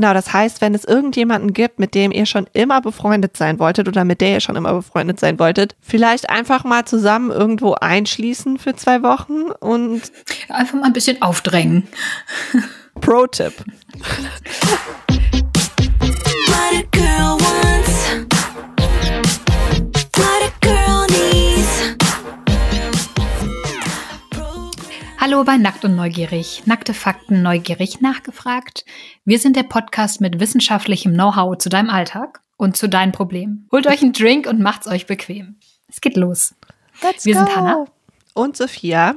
Genau, das heißt, wenn es irgendjemanden gibt, mit dem ihr schon immer befreundet sein wolltet oder mit der ihr schon immer befreundet sein wolltet, vielleicht einfach mal zusammen irgendwo einschließen für zwei Wochen und einfach mal ein bisschen aufdrängen. Pro-Tipp. Hallo bei Nackt und Neugierig. Nackte Fakten neugierig nachgefragt. Wir sind der Podcast mit wissenschaftlichem Know-how zu deinem Alltag und zu deinen Problemen. Holt euch einen Drink und macht's euch bequem. Es geht los. Let's wir go. sind Hannah und Sophia.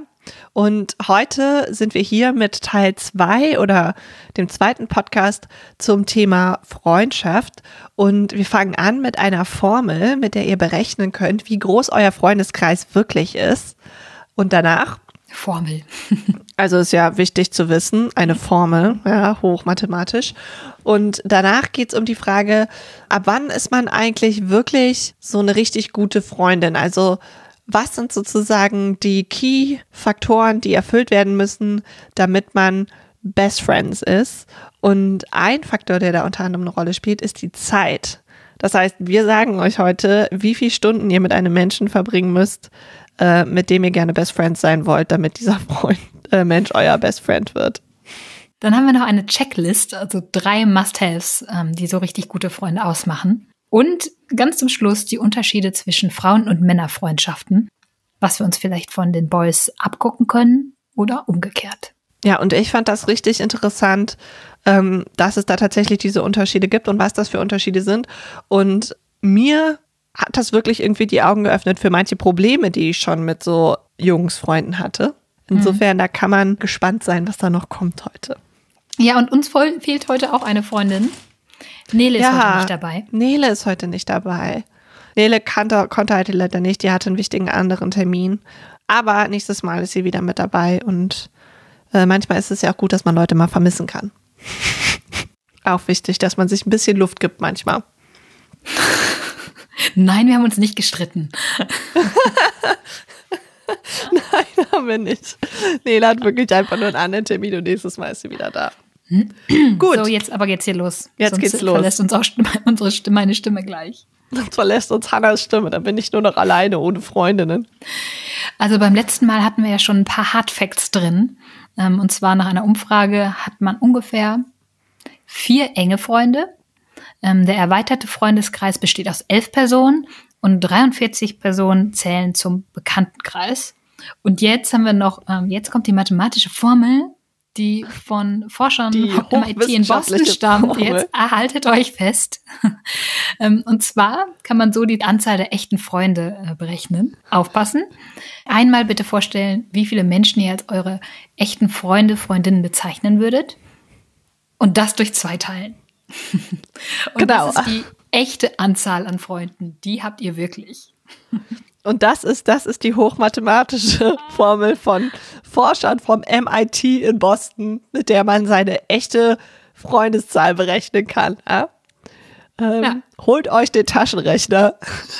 Und heute sind wir hier mit Teil 2 oder dem zweiten Podcast zum Thema Freundschaft. Und wir fangen an mit einer Formel, mit der ihr berechnen könnt, wie groß euer Freundeskreis wirklich ist. Und danach Formel. also ist ja wichtig zu wissen, eine Formel, ja, hochmathematisch. Und danach geht es um die Frage, ab wann ist man eigentlich wirklich so eine richtig gute Freundin? Also was sind sozusagen die Key-Faktoren, die erfüllt werden müssen, damit man Best Friends ist? Und ein Faktor, der da unter anderem eine Rolle spielt, ist die Zeit. Das heißt, wir sagen euch heute, wie viele Stunden ihr mit einem Menschen verbringen müsst, äh, mit dem ihr gerne Best Friends sein wollt, damit dieser Freund, äh, Mensch euer Best Friend wird. Dann haben wir noch eine Checklist, also drei Must-Haves, ähm, die so richtig gute Freunde ausmachen. Und ganz zum Schluss die Unterschiede zwischen Frauen- und Männerfreundschaften, was wir uns vielleicht von den Boys abgucken können oder umgekehrt. Ja, und ich fand das richtig interessant, ähm, dass es da tatsächlich diese Unterschiede gibt und was das für Unterschiede sind. Und mir hat das wirklich irgendwie die Augen geöffnet für manche Probleme, die ich schon mit so Jungsfreunden hatte. Insofern, mhm. da kann man gespannt sein, was da noch kommt heute. Ja, und uns fehlt heute auch eine Freundin. Nele ist ja, heute nicht dabei. Nele ist heute nicht dabei. Nele kannte, konnte heute leider nicht, die hatte einen wichtigen anderen Termin. Aber nächstes Mal ist sie wieder mit dabei und äh, manchmal ist es ja auch gut, dass man Leute mal vermissen kann. auch wichtig, dass man sich ein bisschen Luft gibt manchmal. Nein, wir haben uns nicht gestritten. Nein, haben wir nicht. Nela hat wirklich einfach nur einen anderen Termin und nächstes Mal ist sie wieder da. Gut. So, jetzt aber jetzt hier los. Jetzt Sonst geht's los. verlässt uns auch unsere Stimme, meine Stimme gleich. Sonst verlässt uns Hannas Stimme, dann bin ich nur noch alleine, ohne Freundinnen. Also beim letzten Mal hatten wir ja schon ein paar Hardfacts drin. Ähm, und zwar nach einer Umfrage hat man ungefähr vier enge Freunde ähm, der erweiterte Freundeskreis besteht aus elf Personen und 43 Personen zählen zum Bekanntenkreis. Und jetzt haben wir noch, ähm, jetzt kommt die mathematische Formel, die von Forschern die MIT in Boston stammt. Formel. Jetzt erhaltet euch fest. ähm, und zwar kann man so die Anzahl der echten Freunde äh, berechnen. Aufpassen. Einmal bitte vorstellen, wie viele Menschen ihr als eure echten Freunde, Freundinnen bezeichnen würdet. Und das durch zwei teilen. Und genau. das ist die echte Anzahl an Freunden. Die habt ihr wirklich. Und das ist, das ist die hochmathematische Formel von Forschern vom MIT in Boston, mit der man seine echte Freundeszahl berechnen kann. Ja? Ähm, ja. Holt euch den Taschenrechner,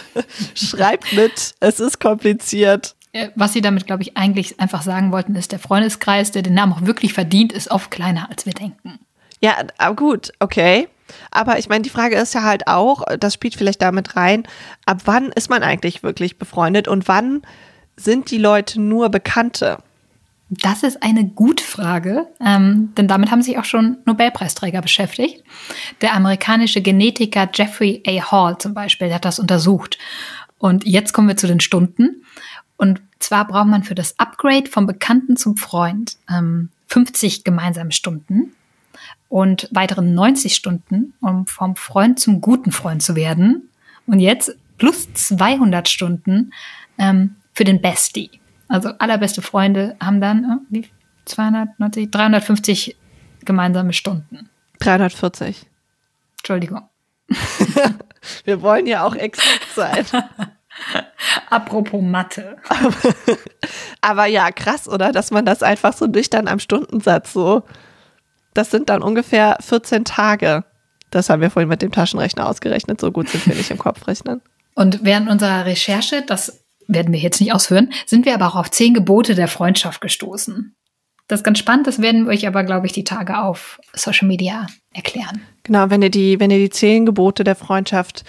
schreibt mit, es ist kompliziert. Äh, was sie damit, glaube ich, eigentlich einfach sagen wollten, ist, der Freundeskreis, der den Namen auch wirklich verdient, ist oft kleiner, als wir denken. Ja, aber gut, okay. Aber ich meine, die Frage ist ja halt auch, das spielt vielleicht damit rein, ab wann ist man eigentlich wirklich befreundet und wann sind die Leute nur Bekannte? Das ist eine gute Frage, ähm, denn damit haben sich auch schon Nobelpreisträger beschäftigt. Der amerikanische Genetiker Jeffrey A. Hall zum Beispiel, der hat das untersucht. Und jetzt kommen wir zu den Stunden. Und zwar braucht man für das Upgrade vom Bekannten zum Freund ähm, 50 gemeinsame Stunden und weiteren 90 Stunden, um vom Freund zum guten Freund zu werden. Und jetzt plus 200 Stunden ähm, für den Bestie. Also allerbeste Freunde haben dann äh, wie 290, 350 gemeinsame Stunden. 340. Entschuldigung. Wir wollen ja auch exakt sein. Apropos Mathe. Aber ja, krass, oder? Dass man das einfach so nüchtern am Stundensatz so das sind dann ungefähr 14 Tage. Das haben wir vorhin mit dem Taschenrechner ausgerechnet. So gut sind wir nicht im Kopfrechnen. Und während unserer Recherche, das werden wir jetzt nicht ausführen, sind wir aber auch auf zehn Gebote der Freundschaft gestoßen. Das ist ganz spannend, das werden wir euch aber, glaube ich, die Tage auf Social Media erklären. Genau, wenn ihr die, wenn ihr die zehn Gebote der Freundschaft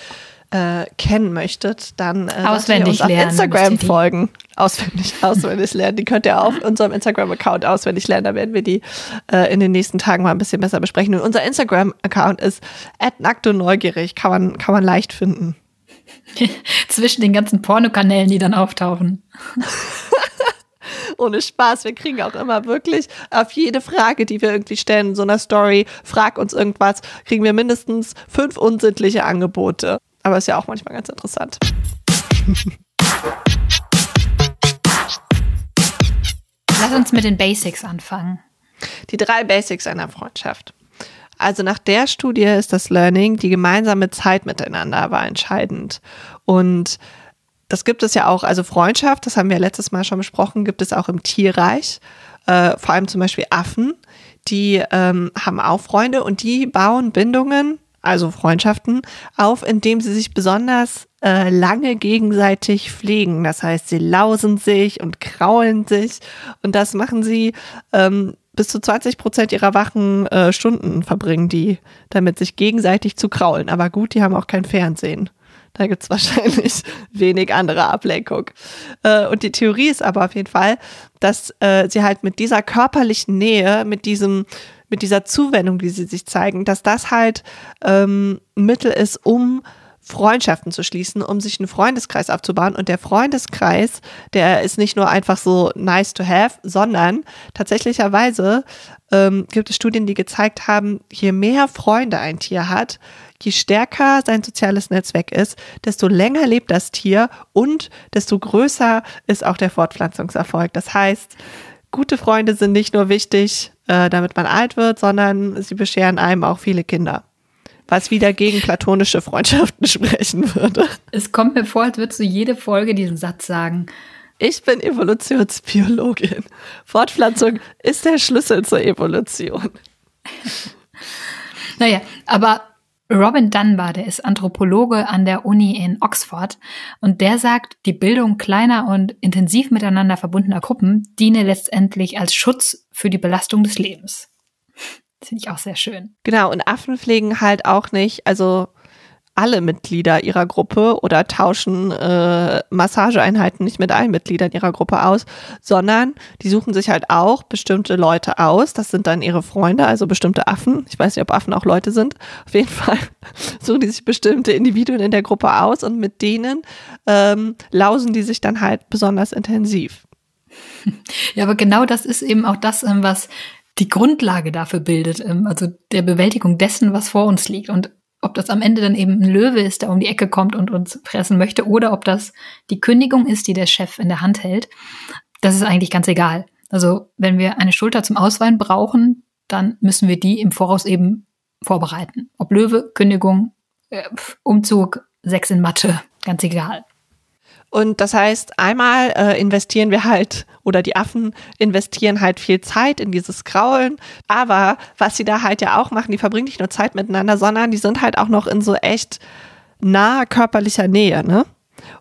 äh, kennen möchtet, dann äh, auswendig uns lernen, auf Instagram folgen. Auswendig, auswendig lernen. Die könnt ihr auf unserem Instagram-Account auswendig lernen. Da werden wir die äh, in den nächsten Tagen mal ein bisschen besser besprechen. Und unser Instagram-Account ist neugierig. Kann man, kann man leicht finden. Zwischen den ganzen Pornokanälen, die dann auftauchen. Ohne Spaß. Wir kriegen auch immer wirklich auf jede Frage, die wir irgendwie stellen in so einer Story, frag uns irgendwas, kriegen wir mindestens fünf unsittliche Angebote. Aber ist ja auch manchmal ganz interessant. Lass uns mit den Basics anfangen. Die drei Basics einer Freundschaft. Also nach der Studie ist das Learning, die gemeinsame Zeit miteinander war entscheidend. Und das gibt es ja auch, also Freundschaft, das haben wir letztes Mal schon besprochen, gibt es auch im Tierreich. Äh, vor allem zum Beispiel Affen, die ähm, haben auch Freunde und die bauen Bindungen also Freundschaften, auf, indem sie sich besonders äh, lange gegenseitig pflegen. Das heißt, sie lausen sich und kraulen sich und das machen sie ähm, bis zu 20 Prozent ihrer wachen äh, Stunden verbringen die, damit sich gegenseitig zu kraulen. Aber gut, die haben auch kein Fernsehen. Da gibt's wahrscheinlich wenig andere Ablenkung. Äh, und die Theorie ist aber auf jeden Fall, dass äh, sie halt mit dieser körperlichen Nähe, mit diesem mit dieser Zuwendung, die sie sich zeigen, dass das halt ähm, Mittel ist, um Freundschaften zu schließen, um sich einen Freundeskreis aufzubauen. Und der Freundeskreis, der ist nicht nur einfach so nice to have, sondern tatsächlicherweise ähm, gibt es Studien, die gezeigt haben, je mehr Freunde ein Tier hat, je stärker sein soziales Netzwerk ist, desto länger lebt das Tier und desto größer ist auch der Fortpflanzungserfolg. Das heißt, gute Freunde sind nicht nur wichtig, äh, damit man alt wird, sondern sie bescheren einem auch viele Kinder. Was wieder gegen platonische Freundschaften sprechen würde. Es kommt mir vor, als würdest du jede Folge diesen Satz sagen. Ich bin Evolutionsbiologin. Fortpflanzung ist der Schlüssel zur Evolution. naja, aber Robin Dunbar, der ist Anthropologe an der Uni in Oxford und der sagt, die Bildung kleiner und intensiv miteinander verbundener Gruppen diene letztendlich als Schutz für die Belastung des Lebens. Finde ich auch sehr schön. Genau, und Affen pflegen halt auch nicht, also alle Mitglieder ihrer Gruppe oder tauschen äh, Massageeinheiten nicht mit allen Mitgliedern ihrer Gruppe aus, sondern die suchen sich halt auch bestimmte Leute aus. Das sind dann ihre Freunde, also bestimmte Affen. Ich weiß nicht, ob Affen auch Leute sind. Auf jeden Fall suchen die sich bestimmte Individuen in der Gruppe aus und mit denen ähm, lausen die sich dann halt besonders intensiv. Ja, aber genau das ist eben auch das, ähm, was die Grundlage dafür bildet, ähm, also der Bewältigung dessen, was vor uns liegt. Und ob das am Ende dann eben ein Löwe ist, der um die Ecke kommt und uns fressen möchte, oder ob das die Kündigung ist, die der Chef in der Hand hält, das ist eigentlich ganz egal. Also wenn wir eine Schulter zum Ausweinen brauchen, dann müssen wir die im Voraus eben vorbereiten. Ob Löwe, Kündigung, äh, Umzug, Sechs in Mathe, ganz egal. Und das heißt, einmal äh, investieren wir halt, oder die Affen investieren halt viel Zeit in dieses Kraulen. Aber was sie da halt ja auch machen, die verbringen nicht nur Zeit miteinander, sondern die sind halt auch noch in so echt naher körperlicher Nähe. Ne?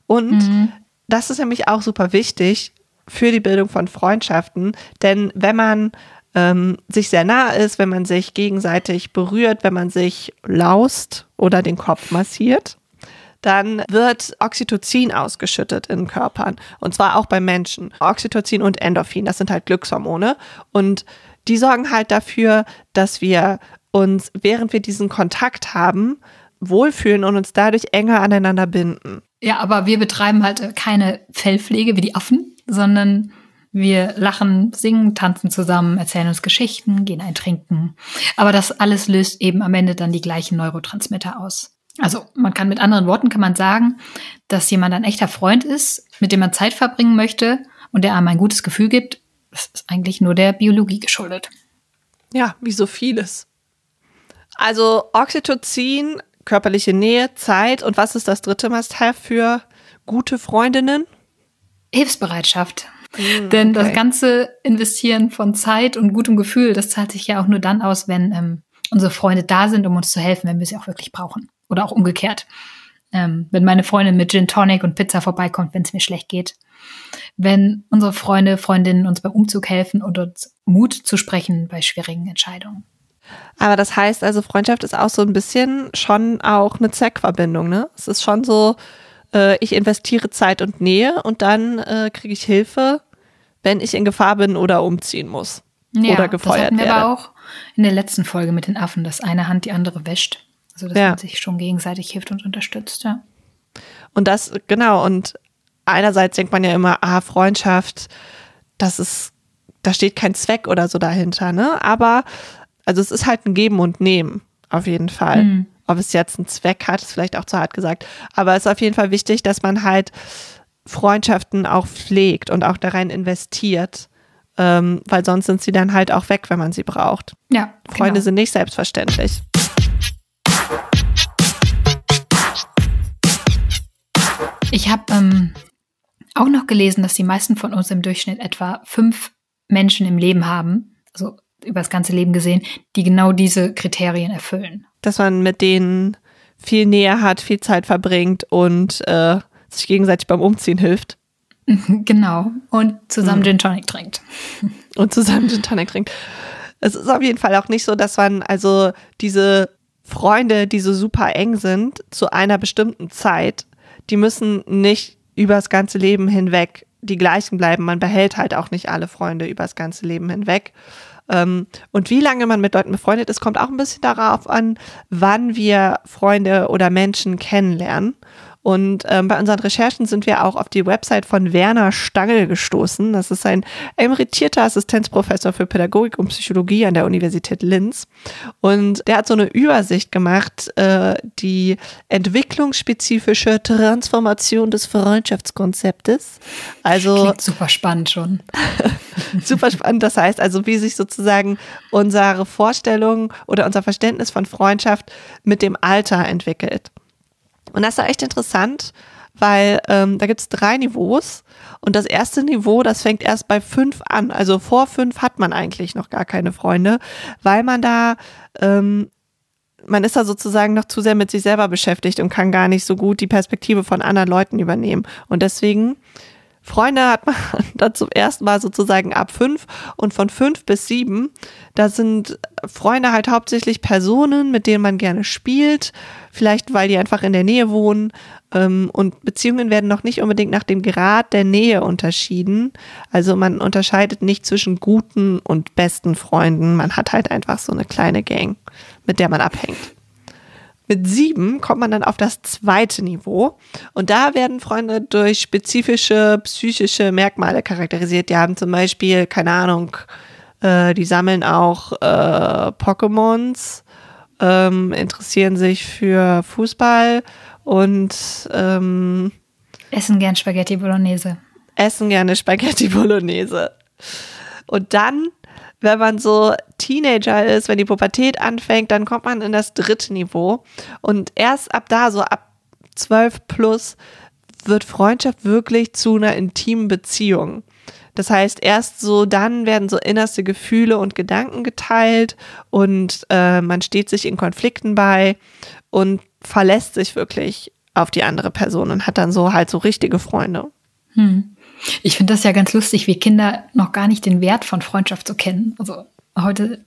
Und mhm. das ist nämlich auch super wichtig für die Bildung von Freundschaften. Denn wenn man ähm, sich sehr nah ist, wenn man sich gegenseitig berührt, wenn man sich laust oder den Kopf massiert, dann wird Oxytocin ausgeschüttet in Körpern. Und zwar auch bei Menschen. Oxytocin und Endorphin, das sind halt Glückshormone. Und die sorgen halt dafür, dass wir uns, während wir diesen Kontakt haben, wohlfühlen und uns dadurch enger aneinander binden. Ja, aber wir betreiben halt keine Fellpflege wie die Affen, sondern wir lachen, singen, tanzen zusammen, erzählen uns Geschichten, gehen eintrinken. Aber das alles löst eben am Ende dann die gleichen Neurotransmitter aus. Also man kann mit anderen Worten kann man sagen, dass jemand ein echter Freund ist, mit dem man Zeit verbringen möchte und der einem ein gutes Gefühl gibt. Das ist eigentlich nur der Biologie geschuldet. Ja, wie so vieles. Also Oxytocin, körperliche Nähe, Zeit und was ist das dritte Must-have für gute Freundinnen? Hilfsbereitschaft. Mm, Denn okay. das ganze Investieren von Zeit und gutem Gefühl, das zahlt sich ja auch nur dann aus, wenn ähm, unsere Freunde da sind, um uns zu helfen, wenn wir sie auch wirklich brauchen. Oder auch umgekehrt. Ähm, wenn meine Freundin mit Gin Tonic und Pizza vorbeikommt, wenn es mir schlecht geht. wenn unsere Freunde, Freundinnen uns beim Umzug helfen und uns Mut zu sprechen bei schwierigen Entscheidungen. Aber das heißt also, Freundschaft ist auch so ein bisschen schon auch eine Zweckverbindung, ne? Es ist schon so, äh, ich investiere Zeit und Nähe und dann äh, kriege ich Hilfe, wenn ich in Gefahr bin oder umziehen muss. Ja, oder gefeuert das hatten wir werde. aber auch in der letzten Folge mit den Affen, dass eine Hand die andere wäscht. Also dass Ja. man sich schon gegenseitig hilft und unterstützt, ja. Und das, genau, und einerseits denkt man ja immer, ah, Freundschaft, das ist, da steht kein Zweck oder so dahinter, ne? Aber, also es ist halt ein Geben und Nehmen, auf jeden Fall. Mhm. Ob es jetzt einen Zweck hat, ist vielleicht auch zu hart gesagt. Aber es ist auf jeden Fall wichtig, dass man halt Freundschaften auch pflegt und auch da rein investiert. Ähm, weil sonst sind sie dann halt auch weg, wenn man sie braucht. Ja, Freunde genau. sind nicht selbstverständlich. Ich habe ähm, auch noch gelesen, dass die meisten von uns im Durchschnitt etwa fünf Menschen im Leben haben, also über das ganze Leben gesehen, die genau diese Kriterien erfüllen. dass man mit denen viel näher hat, viel Zeit verbringt und äh, sich gegenseitig beim Umziehen hilft Genau. Und zusammen Mhm. Gin Tonic trinkt. und zusammen Gin Tonic trinkt. Es ist auf jeden Fall auch nicht so, dass man also diese Freunde, die so super eng sind, zu einer bestimmten Zeit, die müssen nicht übers ganze Leben hinweg die gleichen bleiben. Man behält halt auch nicht alle Freunde übers ganze Leben hinweg. Ähm, Und wie lange man mit Leuten befreundet ist, kommt auch ein bisschen darauf an, wann wir Freunde oder Menschen kennenlernen. Und ähm, bei unseren Recherchen sind wir auch auf die Website von Werner Stangl gestoßen. Das ist ein emeritierter Assistenzprofessor für Pädagogik und Psychologie an der Universität Linz. Und der hat so eine Übersicht gemacht, äh, die entwicklungsspezifische Transformation des Freundschaftskonzeptes. Also Klingt super spannend schon. super spannend. Das heißt also, wie sich sozusagen unsere Vorstellung oder unser Verständnis von Freundschaft mit dem Alter entwickelt. Und das ist echt interessant, weil ähm, da gibt es drei Niveaus. Und das erste Niveau, das fängt erst bei fünf an. Also vor fünf hat man eigentlich noch gar keine Freunde, weil man da, ähm, man ist da sozusagen noch zu sehr mit sich selber beschäftigt und kann gar nicht so gut die Perspektive von anderen Leuten übernehmen. Und deswegen Freunde hat man dann zum ersten Mal sozusagen ab fünf und von fünf bis sieben, da sind Freunde halt hauptsächlich Personen, mit denen man gerne spielt, vielleicht weil die einfach in der Nähe wohnen ähm, und Beziehungen werden noch nicht unbedingt nach dem Grad der Nähe unterschieden. Also man unterscheidet nicht zwischen guten und besten Freunden, man hat halt einfach so eine kleine Gang, mit der man abhängt. Mit sieben kommt man dann auf das zweite Niveau und da werden Freunde durch spezifische psychische Merkmale charakterisiert. Die haben zum Beispiel, keine Ahnung, äh, die sammeln auch äh, Pokémons, ähm, interessieren sich für Fußball und ähm, Essen gern Spaghetti Bolognese. essen gerne Spaghetti Bolognese. Und dann, wenn man so Teenager ist, wenn die Pubertät anfängt, dann kommt man in das dritte Niveau. Und erst ab da, so ab 12 plus, wird Freundschaft wirklich zu einer intimen Beziehung. Das heißt, erst so dann werden so innerste Gefühle und Gedanken geteilt und äh, man steht sich in Konflikten bei und verlässt sich wirklich auf die andere Person und hat dann so halt so richtige Freunde. Hm. Ich finde das ja ganz lustig, wie Kinder noch gar nicht den Wert von Freundschaft so kennen. Also heute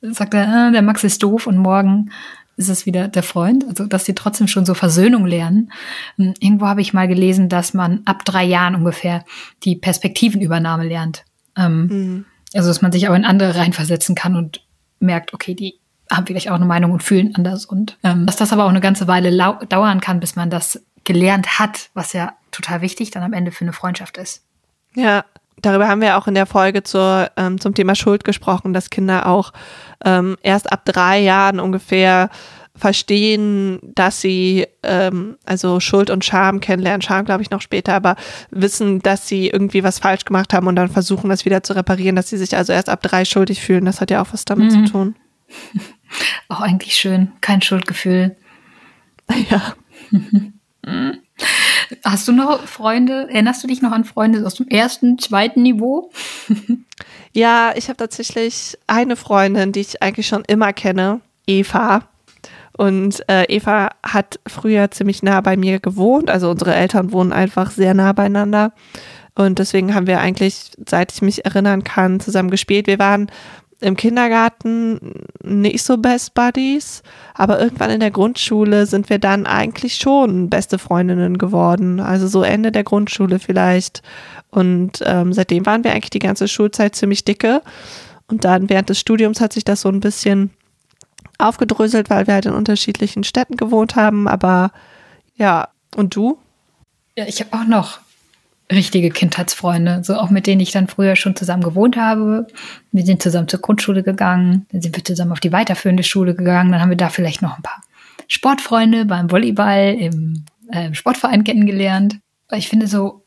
sagt er, äh, der Max ist doof und morgen ist es wieder der Freund. Also dass sie trotzdem schon so Versöhnung lernen. Ähm, Irgendwo habe ich mal gelesen, dass man ab drei Jahren ungefähr die Perspektivenübernahme lernt. Ähm, Also dass man sich auch in andere reinversetzen kann und merkt, okay, die haben vielleicht auch eine Meinung und fühlen anders. Und ähm, dass das aber auch eine ganze Weile dauern kann, bis man das gelernt hat, was ja total wichtig dann am Ende für eine Freundschaft ist. Ja, darüber haben wir auch in der Folge zur, ähm, zum Thema Schuld gesprochen, dass Kinder auch ähm, erst ab drei Jahren ungefähr verstehen, dass sie ähm, also Schuld und Scham kennenlernen, Scham glaube ich noch später, aber wissen, dass sie irgendwie was falsch gemacht haben und dann versuchen, das wieder zu reparieren, dass sie sich also erst ab drei schuldig fühlen. Das hat ja auch was damit Mhm. zu tun. Auch eigentlich schön, kein Schuldgefühl. Ja. Hast du noch Freunde? Erinnerst du dich noch an Freunde aus dem ersten, zweiten Niveau? Ja, ich habe tatsächlich eine Freundin, die ich eigentlich schon immer kenne, Eva. Und äh, Eva hat früher ziemlich nah bei mir gewohnt. Also unsere Eltern wohnen einfach sehr nah beieinander. Und deswegen haben wir eigentlich, seit ich mich erinnern kann, zusammen gespielt. Wir waren im Kindergarten nicht so Best Buddies, aber irgendwann in der Grundschule sind wir dann eigentlich schon beste Freundinnen geworden. Also so Ende der Grundschule vielleicht. Und ähm, seitdem waren wir eigentlich die ganze Schulzeit ziemlich dicke. Und dann während des Studiums hat sich das so ein bisschen aufgedröselt, weil wir halt in unterschiedlichen Städten gewohnt haben. Aber ja, und du? Ja, ich habe auch noch richtige Kindheitsfreunde, so auch mit denen ich dann früher schon zusammen gewohnt habe. Wir sind zusammen zur Grundschule gegangen, dann sind wir zusammen auf die weiterführende Schule gegangen, dann haben wir da vielleicht noch ein paar Sportfreunde beim Volleyball im äh, Sportverein kennengelernt. Ich finde so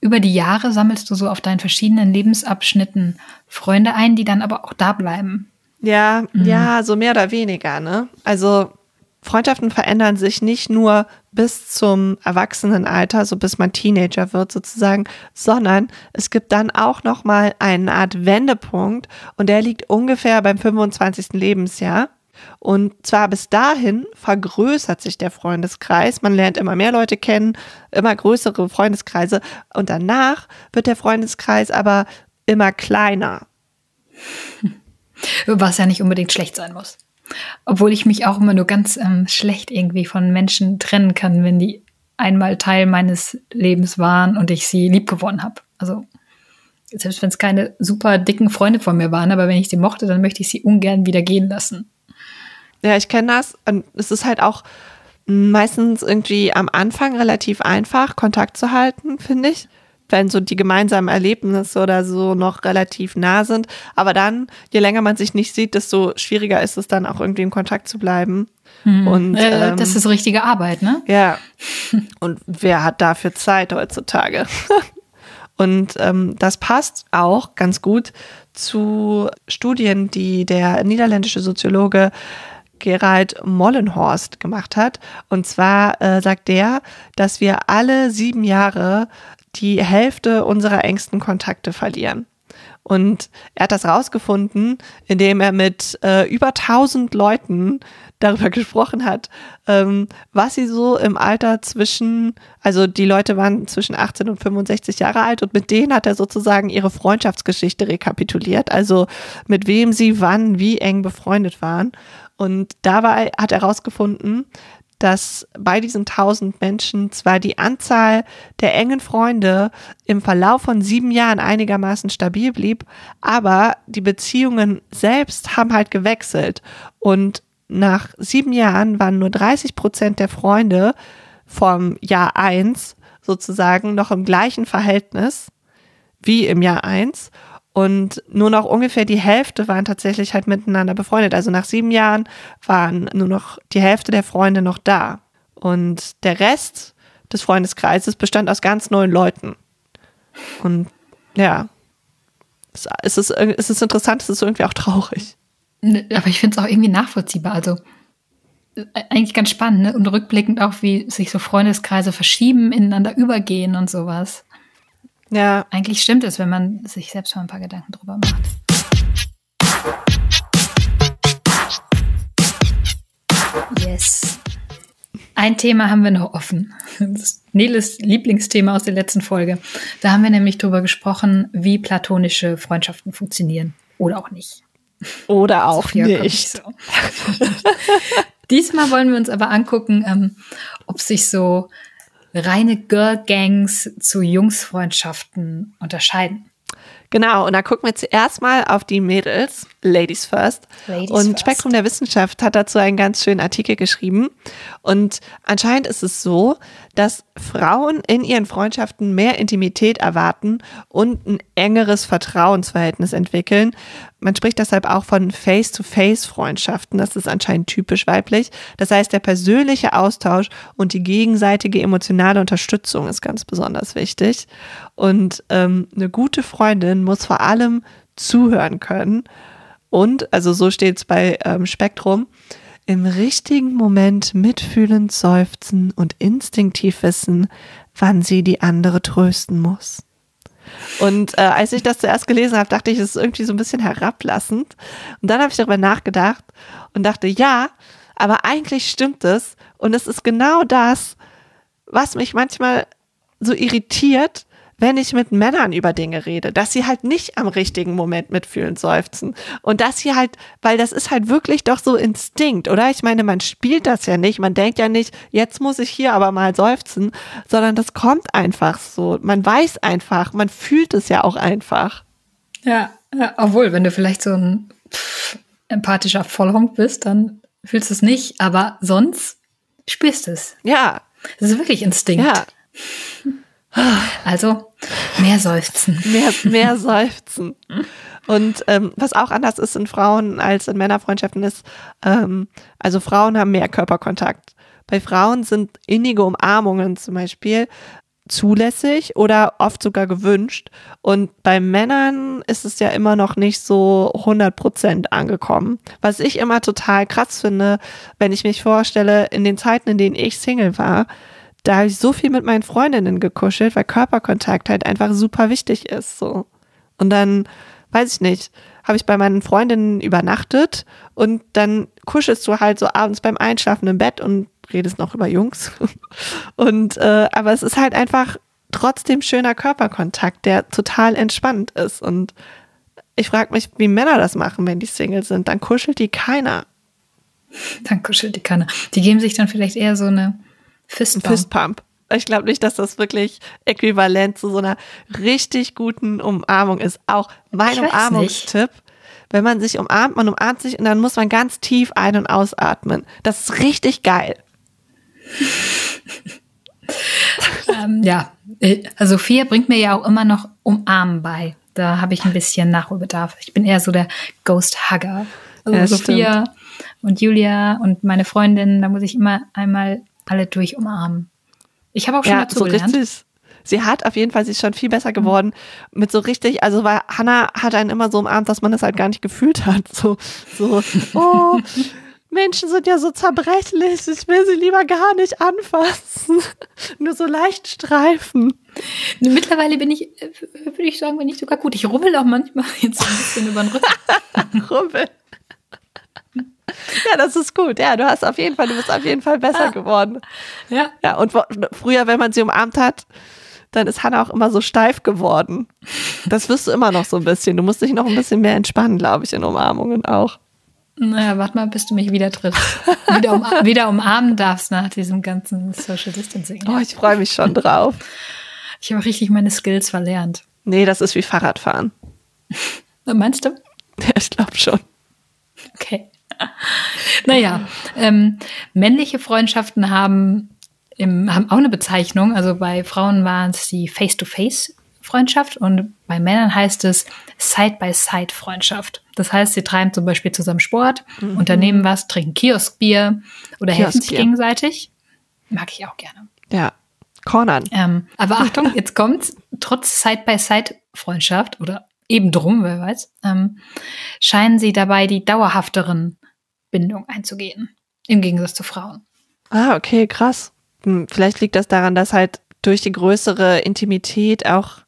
über die Jahre sammelst du so auf deinen verschiedenen Lebensabschnitten Freunde ein, die dann aber auch da bleiben. Ja, mhm. ja, so mehr oder weniger, ne? Also Freundschaften verändern sich nicht nur bis zum Erwachsenenalter, so bis man Teenager wird sozusagen, sondern es gibt dann auch noch mal eine Art Wendepunkt und der liegt ungefähr beim 25. Lebensjahr. Und zwar bis dahin vergrößert sich der Freundeskreis. Man lernt immer mehr Leute kennen, immer größere Freundeskreise. Und danach wird der Freundeskreis aber immer kleiner. Was ja nicht unbedingt schlecht sein muss. Obwohl ich mich auch immer nur ganz ähm, schlecht irgendwie von Menschen trennen kann, wenn die einmal Teil meines Lebens waren und ich sie lieb gewonnen habe. Also selbst wenn es keine super dicken Freunde von mir waren, aber wenn ich sie mochte, dann möchte ich sie ungern wieder gehen lassen. Ja, ich kenne das. Und es ist halt auch meistens irgendwie am Anfang relativ einfach, Kontakt zu halten, finde ich wenn so die gemeinsamen Erlebnisse oder so noch relativ nah sind. Aber dann, je länger man sich nicht sieht, desto schwieriger ist es dann auch irgendwie in Kontakt zu bleiben. Hm. Und, äh, ähm, das ist richtige Arbeit, ne? Ja. Und wer hat dafür Zeit heutzutage? Und ähm, das passt auch ganz gut zu Studien, die der niederländische Soziologe Gerald Mollenhorst gemacht hat. Und zwar äh, sagt der, dass wir alle sieben Jahre die Hälfte unserer engsten Kontakte verlieren. Und er hat das rausgefunden, indem er mit äh, über 1000 Leuten darüber gesprochen hat, ähm, was sie so im Alter zwischen, also die Leute waren zwischen 18 und 65 Jahre alt und mit denen hat er sozusagen ihre Freundschaftsgeschichte rekapituliert, also mit wem sie wann wie eng befreundet waren. Und dabei hat er herausgefunden, dass bei diesen tausend Menschen zwar die Anzahl der engen Freunde im Verlauf von sieben Jahren einigermaßen stabil blieb, aber die Beziehungen selbst haben halt gewechselt. Und nach sieben Jahren waren nur 30 Prozent der Freunde vom Jahr eins sozusagen noch im gleichen Verhältnis wie im Jahr eins und nur noch ungefähr die Hälfte waren tatsächlich halt miteinander befreundet. Also nach sieben Jahren waren nur noch die Hälfte der Freunde noch da. Und der Rest des Freundeskreises bestand aus ganz neuen Leuten. Und ja, es ist, es ist interessant, es ist irgendwie auch traurig. Ne, aber ich finde es auch irgendwie nachvollziehbar. Also äh, eigentlich ganz spannend ne? und rückblickend auch, wie sich so Freundeskreise verschieben, ineinander übergehen und sowas. Ja. Eigentlich stimmt es, wenn man sich selbst mal ein paar Gedanken drüber macht. Yes. Ein Thema haben wir noch offen. Das ist Neles Lieblingsthema aus der letzten Folge. Da haben wir nämlich drüber gesprochen, wie platonische Freundschaften funktionieren. Oder auch nicht. Oder auch nicht. So. Diesmal wollen wir uns aber angucken, ähm, ob sich so reine Girl-Gangs zu Jungsfreundschaften unterscheiden. Genau, und da gucken wir zuerst mal auf die Mädels, Ladies First. Ladies und first. Spektrum der Wissenschaft hat dazu einen ganz schönen Artikel geschrieben. Und anscheinend ist es so, dass Frauen in ihren Freundschaften mehr Intimität erwarten und ein engeres Vertrauensverhältnis entwickeln. Man spricht deshalb auch von Face-to-Face-Freundschaften. Das ist anscheinend typisch weiblich. Das heißt, der persönliche Austausch und die gegenseitige emotionale Unterstützung ist ganz besonders wichtig. Und ähm, eine gute Freundin muss vor allem zuhören können. Und, also so steht es bei ähm, Spektrum, im richtigen Moment mitfühlend seufzen und instinktiv wissen, wann sie die andere trösten muss. Und äh, als ich das zuerst gelesen habe, dachte ich, es ist irgendwie so ein bisschen herablassend. Und dann habe ich darüber nachgedacht und dachte, ja, aber eigentlich stimmt es. Und es ist genau das, was mich manchmal so irritiert, wenn ich mit Männern über Dinge rede, dass sie halt nicht am richtigen Moment mitfühlen, seufzen. Und dass sie halt, weil das ist halt wirklich doch so Instinkt, oder? Ich meine, man spielt das ja nicht, man denkt ja nicht, jetzt muss ich hier aber mal seufzen, sondern das kommt einfach so. Man weiß einfach, man fühlt es ja auch einfach. Ja, ja obwohl, wenn du vielleicht so ein pff, empathischer Vollhonk bist, dann fühlst du es nicht, aber sonst spürst du es. Ja. Das ist wirklich Instinkt. Ja. Also mehr seufzen. Mehr, mehr seufzen. Und ähm, was auch anders ist in Frauen als in Männerfreundschaften ist, ähm, also Frauen haben mehr Körperkontakt. Bei Frauen sind innige Umarmungen zum Beispiel zulässig oder oft sogar gewünscht. Und bei Männern ist es ja immer noch nicht so 100 Prozent angekommen. Was ich immer total krass finde, wenn ich mich vorstelle, in den Zeiten, in denen ich Single war, da habe ich so viel mit meinen Freundinnen gekuschelt, weil Körperkontakt halt einfach super wichtig ist. So. Und dann, weiß ich nicht, habe ich bei meinen Freundinnen übernachtet und dann kuschelst du halt so abends beim Einschlafen im Bett und redest noch über Jungs. Und äh, aber es ist halt einfach trotzdem schöner Körperkontakt, der total entspannt ist. Und ich frage mich, wie Männer das machen, wenn die Single sind. Dann kuschelt die keiner. Dann kuschelt die keiner. Die geben sich dann vielleicht eher so eine Fistbump. Fistpump. Ich glaube nicht, dass das wirklich äquivalent zu so einer richtig guten Umarmung ist. Auch mein Umarmungstipp, wenn man sich umarmt, man umarmt sich und dann muss man ganz tief ein- und ausatmen. Das ist richtig geil. ähm, ja, äh, also Sophia bringt mir ja auch immer noch Umarmen bei. Da habe ich ein bisschen Nachholbedarf. Ich bin eher so der Ghost Hugger. Also ja, Sophia stimmt. und Julia und meine Freundin, da muss ich immer einmal alle durch umarmen. Ich habe auch schon ja, dazu so gelernt. Richtig, sie hat auf jeden Fall, sie ist schon viel besser geworden mhm. mit so richtig, also weil Hannah hat einen immer so umarmt, dass man das halt gar nicht gefühlt hat. So, so, oh, Menschen sind ja so zerbrechlich, ich will sie lieber gar nicht anfassen. Nur so leicht streifen. Mittlerweile bin ich, äh, würde ich sagen, bin ich sogar gut. Ich rubbel auch manchmal jetzt ein bisschen über den Rücken. rubbel. Ja, das ist gut. Ja, du hast auf jeden Fall, du bist auf jeden Fall besser ah. geworden. Ja. Ja, und früher, wenn man sie umarmt hat, dann ist Hannah auch immer so steif geworden. Das wirst du immer noch so ein bisschen. Du musst dich noch ein bisschen mehr entspannen, glaube ich, in Umarmungen auch. Naja, warte mal, bis du mich wieder triffst. Wieder, um, wieder umarmen darfst nach diesem ganzen Social Distancing. Oh, ich freue mich schon drauf. Ich habe richtig meine Skills verlernt. Nee, das ist wie Fahrradfahren. Meinst du? Ja, ich glaube schon. Okay. Naja, ähm, männliche Freundschaften haben, im, haben auch eine Bezeichnung. Also bei Frauen waren es die Face-to-Face-Freundschaft und bei Männern heißt es Side-by-Side-Freundschaft. Das heißt, sie treiben zum Beispiel zusammen Sport, mhm. unternehmen was, trinken Kioskbier oder helfen sich gegenseitig. Mag ich auch gerne. Ja, Cornern. Ähm, aber Achtung, jetzt kommt's. Trotz Side-by-Side-Freundschaft oder eben drum, wer weiß, ähm, scheinen sie dabei die dauerhafteren Bindung einzugehen. Im Gegensatz zu Frauen. Ah, okay, krass. Hm, vielleicht liegt das daran, dass halt durch die größere Intimität auch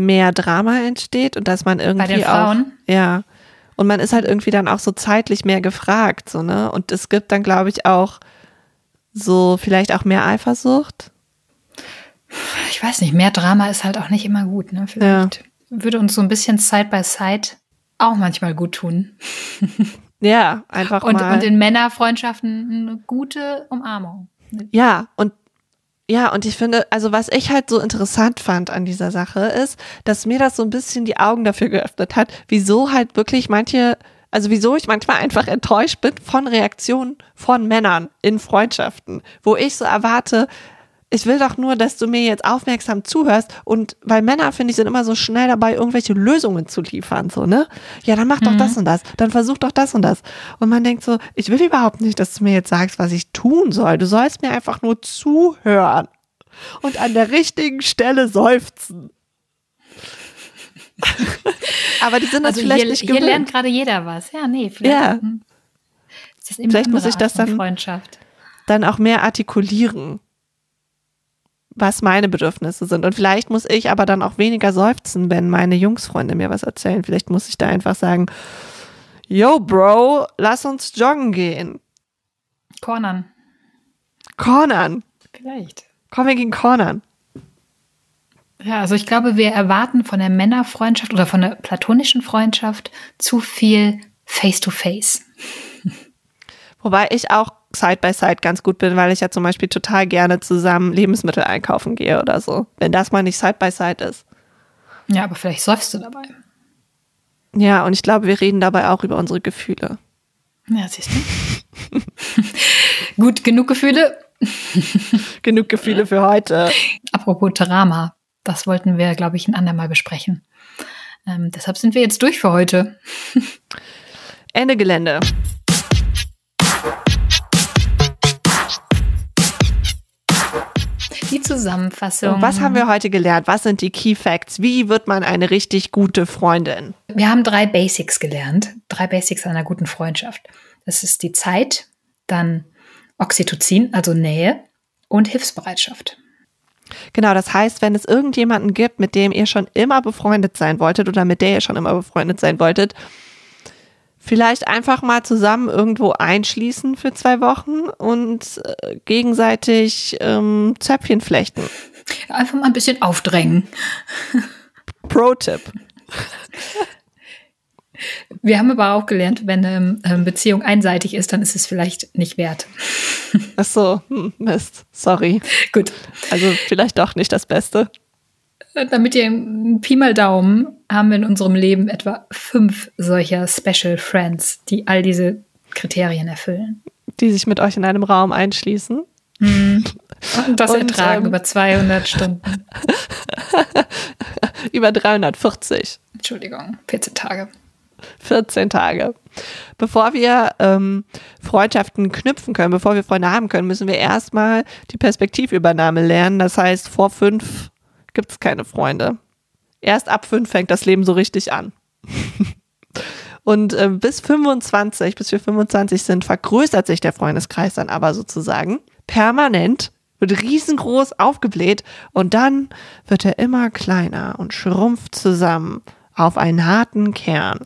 mehr Drama entsteht und dass man irgendwie Bei den Frauen? auch ja und man ist halt irgendwie dann auch so zeitlich mehr gefragt so ne und es gibt dann glaube ich auch so vielleicht auch mehr Eifersucht. Ich weiß nicht, mehr Drama ist halt auch nicht immer gut ne vielleicht ja. würde uns so ein bisschen Side by Side auch manchmal gut tun. Ja, einfach und, mal. Und in Männerfreundschaften eine gute Umarmung. Ja, und ja, und ich finde, also was ich halt so interessant fand an dieser Sache ist, dass mir das so ein bisschen die Augen dafür geöffnet hat, wieso halt wirklich manche, also wieso ich manchmal einfach enttäuscht bin von Reaktionen von Männern in Freundschaften, wo ich so erwarte, ich will doch nur, dass du mir jetzt aufmerksam zuhörst und weil Männer, finde ich, sind immer so schnell dabei, irgendwelche Lösungen zu liefern, so, ne? Ja, dann mach doch mhm. das und das, dann versuch doch das und das. Und man denkt so, ich will überhaupt nicht, dass du mir jetzt sagst, was ich tun soll. Du sollst mir einfach nur zuhören und an der richtigen Stelle seufzen. Aber die sind also vielleicht hier, nicht gewöhnt. Hier lernt gerade jeder was. Ja, nee, vielleicht. Ja. vielleicht muss ich das dann, dann auch mehr artikulieren was meine Bedürfnisse sind. Und vielleicht muss ich aber dann auch weniger seufzen, wenn meine Jungsfreunde mir was erzählen. Vielleicht muss ich da einfach sagen, yo, Bro, lass uns joggen gehen. Cornern. Cornern. Vielleicht. Komm, wir gehen cornern. Ja, also ich glaube, wir erwarten von der Männerfreundschaft oder von der platonischen Freundschaft zu viel Face-to-Face. -face. Wobei ich auch Side by Side ganz gut bin, weil ich ja zum Beispiel total gerne zusammen Lebensmittel einkaufen gehe oder so. Wenn das mal nicht Side by Side ist. Ja, aber vielleicht säufst du dabei. Ja, und ich glaube, wir reden dabei auch über unsere Gefühle. Ja, siehst du. gut, genug Gefühle. genug Gefühle für heute. Apropos Drama, das wollten wir, glaube ich, ein andermal besprechen. Ähm, deshalb sind wir jetzt durch für heute. Ende Gelände. Die Zusammenfassung. Und was haben wir heute gelernt? Was sind die Key Facts? Wie wird man eine richtig gute Freundin? Wir haben drei Basics gelernt. Drei Basics einer guten Freundschaft. Das ist die Zeit, dann Oxytocin, also Nähe und Hilfsbereitschaft. Genau, das heißt, wenn es irgendjemanden gibt, mit dem ihr schon immer befreundet sein wolltet oder mit der ihr schon immer befreundet sein wolltet, vielleicht einfach mal zusammen irgendwo einschließen für zwei Wochen und äh, gegenseitig ähm, Zöpfchen flechten. Einfach mal ein bisschen aufdrängen. Pro-Tipp. Wir haben aber auch gelernt, wenn eine ähm, Beziehung einseitig ist, dann ist es vielleicht nicht wert. Ach so, hm, Mist, sorry. Gut. Also vielleicht doch nicht das Beste. Damit ihr Pi mal Daumen haben wir in unserem Leben etwa fünf solcher Special Friends, die all diese Kriterien erfüllen. Die sich mit euch in einem Raum einschließen. Mhm. Und das Und, ertragen ähm, über 200 Stunden. über 340. Entschuldigung, 14 Tage. 14 Tage. Bevor wir ähm, Freundschaften knüpfen können, bevor wir Freunde haben können, müssen wir erstmal die Perspektivübernahme lernen. Das heißt, vor fünf gibt es keine Freunde. Erst ab fünf fängt das Leben so richtig an. Und äh, bis 25, bis wir 25 sind, vergrößert sich der Freundeskreis dann aber sozusagen permanent, wird riesengroß aufgebläht und dann wird er immer kleiner und schrumpft zusammen auf einen harten Kern.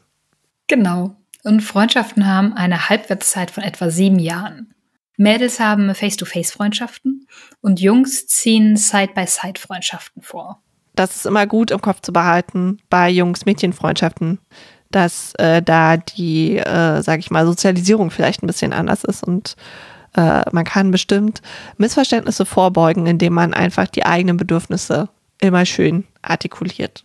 Genau. Und Freundschaften haben eine Halbwertszeit von etwa sieben Jahren. Mädels haben Face-to-Face-Freundschaften und Jungs ziehen Side-by-Side-Freundschaften vor. Das ist immer gut im Kopf zu behalten bei Jungs-Mädchen-Freundschaften, dass äh, da die, äh, sag ich mal, Sozialisierung vielleicht ein bisschen anders ist und äh, man kann bestimmt Missverständnisse vorbeugen, indem man einfach die eigenen Bedürfnisse immer schön artikuliert.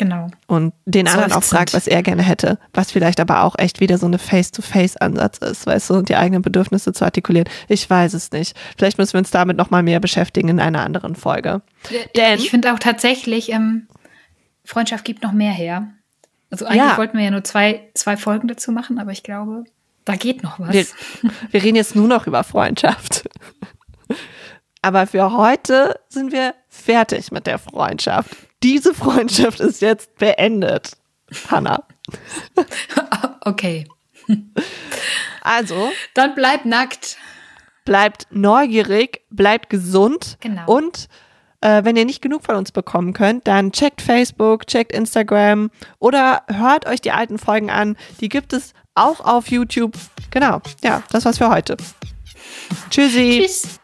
Genau. Und den anderen auch fragt, was er gerne hätte, was vielleicht aber auch echt wieder so eine Face-to-Face-Ansatz ist, weißt du, und die eigenen Bedürfnisse zu artikulieren. Ich weiß es nicht. Vielleicht müssen wir uns damit nochmal mehr beschäftigen in einer anderen Folge. Denn ich finde auch tatsächlich, ähm, Freundschaft gibt noch mehr her. Also eigentlich ja. wollten wir ja nur zwei, zwei Folgen dazu machen, aber ich glaube, da geht noch was. Wir, wir reden jetzt nur noch über Freundschaft. Aber für heute sind wir fertig mit der Freundschaft diese Freundschaft ist jetzt beendet. Hanna. Okay. Also. Dann bleibt nackt. Bleibt neugierig, bleibt gesund. Genau. Und äh, wenn ihr nicht genug von uns bekommen könnt, dann checkt Facebook, checkt Instagram oder hört euch die alten Folgen an. Die gibt es auch auf YouTube. Genau. Ja, das war's für heute. Tschüssi. Tschüss.